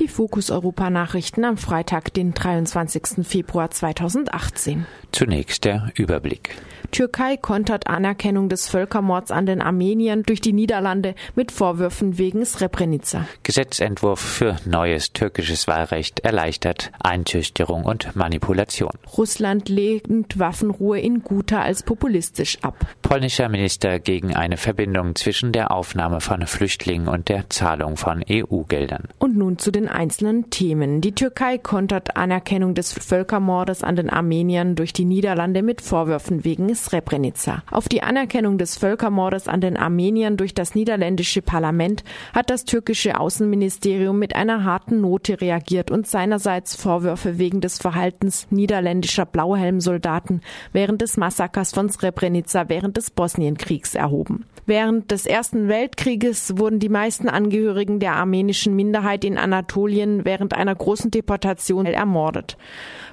Die Fokus Europa Nachrichten am Freitag, den 23. Februar 2018. Zunächst der Überblick. Türkei kontert Anerkennung des Völkermords an den Armeniern durch die Niederlande mit Vorwürfen wegen Srebrenica. Gesetzentwurf für neues türkisches Wahlrecht erleichtert Einschüchterung und Manipulation. Russland lehnt Waffenruhe in Guta als populistisch ab. Polnischer Minister gegen eine Verbindung zwischen der Aufnahme von Flüchtlingen und der Zahlung von EU-Geldern. Und nun zu den einzelnen Themen. Die Türkei kontert Anerkennung des Völkermordes an den Armeniern durch die Niederlande mit Vorwürfen wegen Srebrenica. Auf die Anerkennung des Völkermordes an den Armeniern durch das niederländische Parlament hat das türkische Außenministerium mit einer harten Note reagiert und seinerseits Vorwürfe wegen des Verhaltens niederländischer Blauhelmsoldaten während des Massakers von Srebrenica während des Bosnienkriegs erhoben. Während des Ersten Weltkrieges wurden die meisten Angehörigen der armenischen Minderheit in Anatolien während einer großen Deportation ermordet.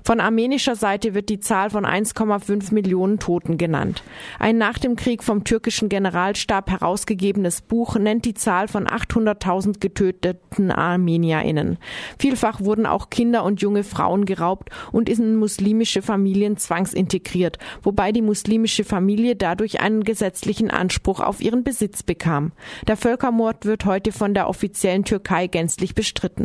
Von armenischer Seite wird die Zahl von 1,5 Millionen Toten genannt. Ein nach dem Krieg vom türkischen Generalstab herausgegebenes Buch nennt die Zahl von 800.000 getöteten Armenierinnen. Vielfach wurden auch Kinder und junge Frauen geraubt und in muslimische Familien zwangsintegriert, wobei die muslimische Familie dadurch einen gesetzlichen Anspruch auf ihren Besitz bekam. Der Völkermord wird heute von der offiziellen Türkei gänzlich bestritten.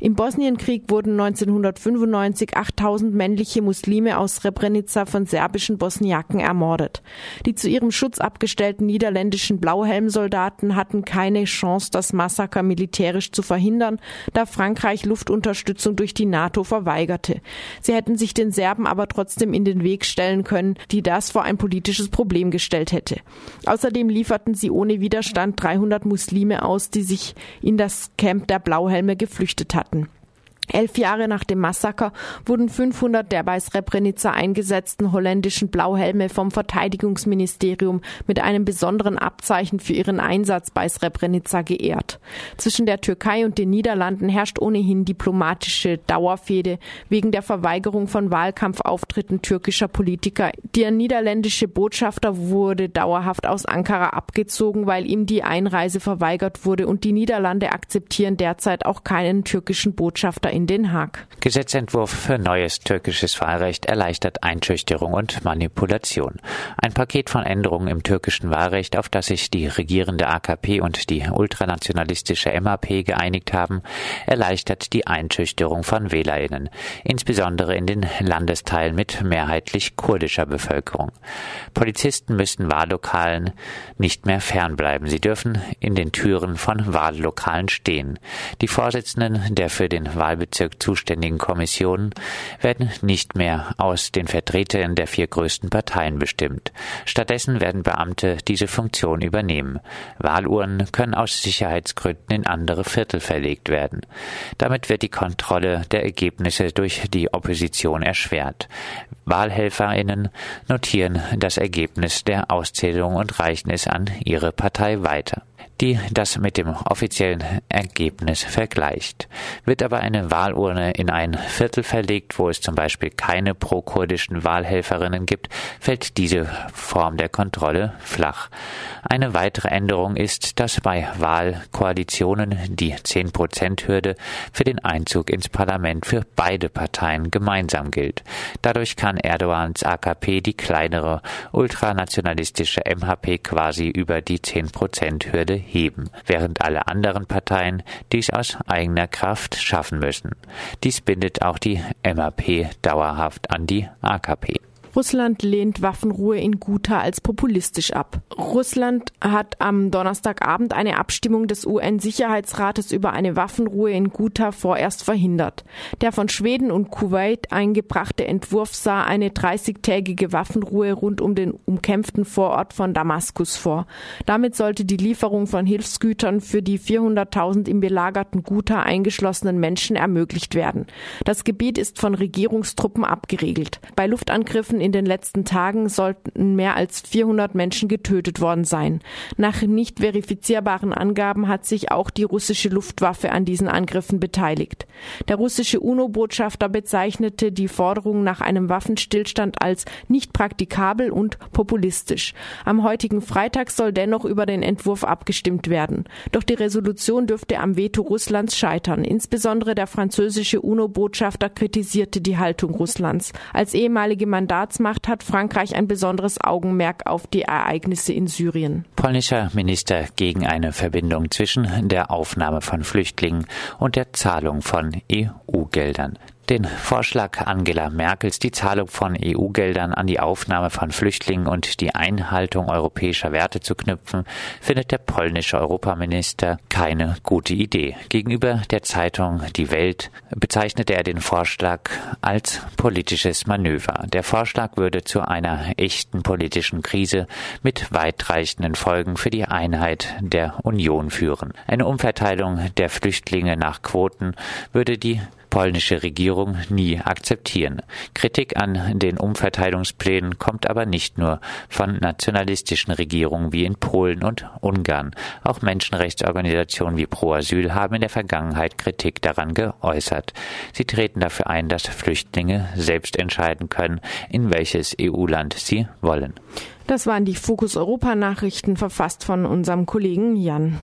Im Bosnienkrieg wurden 1995 8000 männliche Muslime aus Srebrenica von serbischen Bosniaken ermordet. Die zu ihrem Schutz abgestellten niederländischen Blauhelmsoldaten hatten keine Chance, das Massaker militärisch zu verhindern, da Frankreich Luftunterstützung durch die NATO verweigerte. Sie hätten sich den Serben aber trotzdem in den Weg stellen können, die das vor ein politisches Problem gestellt hätte. Außerdem lieferten sie ohne Widerstand 300 Muslime aus, die sich in das Camp der Blauhelme geflüchtet hatten. Elf Jahre nach dem Massaker wurden 500 der bei Srebrenica eingesetzten holländischen Blauhelme vom Verteidigungsministerium mit einem besonderen Abzeichen für ihren Einsatz bei Srebrenica geehrt. Zwischen der Türkei und den Niederlanden herrscht ohnehin diplomatische Dauerfehde wegen der Verweigerung von Wahlkampfauftritten türkischer Politiker. Der niederländische Botschafter wurde dauerhaft aus Ankara abgezogen, weil ihm die Einreise verweigert wurde und die Niederlande akzeptieren derzeit auch keinen türkischen Botschafter in Den Haag. Gesetzentwurf für neues türkisches Wahlrecht erleichtert Einschüchterung und Manipulation. Ein Paket von Änderungen im türkischen Wahlrecht, auf das sich die regierende AKP und die ultranationalistische MAP geeinigt haben, erleichtert die Einschüchterung von WählerInnen, insbesondere in den Landesteilen mit mehrheitlich kurdischer Bevölkerung. Polizisten müssen Wahllokalen nicht mehr fernbleiben. Sie dürfen in den Türen von Wahllokalen stehen. Die Vorsitzenden der für den Wahlbezirk zuständigen Kommissionen werden nicht mehr aus den Vertretern der vier größten Parteien bestimmt. Stattdessen werden Beamte diese Funktion übernehmen. Wahlurnen können aus Sicherheitsgründen in andere Viertel verlegt werden. Damit wird die Kontrolle der Ergebnisse durch die Opposition erschwert. WahlhelferInnen notieren das Ergebnis der Auszählung und reichen es an ihre Partei weiter die das mit dem offiziellen Ergebnis vergleicht. Wird aber eine Wahlurne in ein Viertel verlegt, wo es zum Beispiel keine pro-kurdischen Wahlhelferinnen gibt, fällt diese Form der Kontrolle flach. Eine weitere Änderung ist, dass bei Wahlkoalitionen die 10%-Hürde für den Einzug ins Parlament für beide Parteien gemeinsam gilt. Dadurch kann Erdogans AKP die kleinere ultranationalistische MHP quasi über die 10%-Hürde heben, während alle anderen Parteien dies aus eigener Kraft schaffen müssen. Dies bindet auch die MAP dauerhaft an die AKP. Russland lehnt Waffenruhe in Guta als populistisch ab. Russland hat am Donnerstagabend eine Abstimmung des UN-Sicherheitsrates über eine Waffenruhe in Guta vorerst verhindert. Der von Schweden und Kuwait eingebrachte Entwurf sah eine 30-tägige Waffenruhe rund um den umkämpften Vorort von Damaskus vor. Damit sollte die Lieferung von Hilfsgütern für die 400.000 im belagerten Guta eingeschlossenen Menschen ermöglicht werden. Das Gebiet ist von Regierungstruppen abgeriegelt. Bei Luftangriffen in den letzten Tagen sollten mehr als 400 Menschen getötet worden sein. Nach nicht verifizierbaren Angaben hat sich auch die russische Luftwaffe an diesen Angriffen beteiligt. Der russische UNO-Botschafter bezeichnete die Forderung nach einem Waffenstillstand als nicht praktikabel und populistisch. Am heutigen Freitag soll dennoch über den Entwurf abgestimmt werden. Doch die Resolution dürfte am Veto Russlands scheitern. Insbesondere der französische UNO-Botschafter kritisierte die Haltung Russlands. Als ehemalige Mandatsmacht hat Frankreich ein besonderes Augenmerk auf die Ereignisse in Syrien. Polnischer Minister gegen eine Verbindung zwischen der Aufnahme von Flüchtlingen und der Zahlung von EU-Geldern. Den Vorschlag Angela Merkels, die Zahlung von EU-Geldern an die Aufnahme von Flüchtlingen und die Einhaltung europäischer Werte zu knüpfen, findet der polnische Europaminister keine gute Idee. Gegenüber der Zeitung Die Welt bezeichnete er den Vorschlag als politisches Manöver. Der Vorschlag würde zu einer echten politischen Krise mit weitreichenden Folgen für die Einheit der Union führen. Eine Umverteilung der Flüchtlinge nach Quoten würde die polnische Regierung nie akzeptieren. Kritik an den Umverteilungsplänen kommt aber nicht nur von nationalistischen Regierungen wie in Polen und Ungarn. Auch Menschenrechtsorganisationen wie Pro Asyl haben in der Vergangenheit Kritik daran geäußert. Sie treten dafür ein, dass Flüchtlinge selbst entscheiden können, in welches EU-Land sie wollen. Das waren die Fokus Europa Nachrichten verfasst von unserem Kollegen Jan.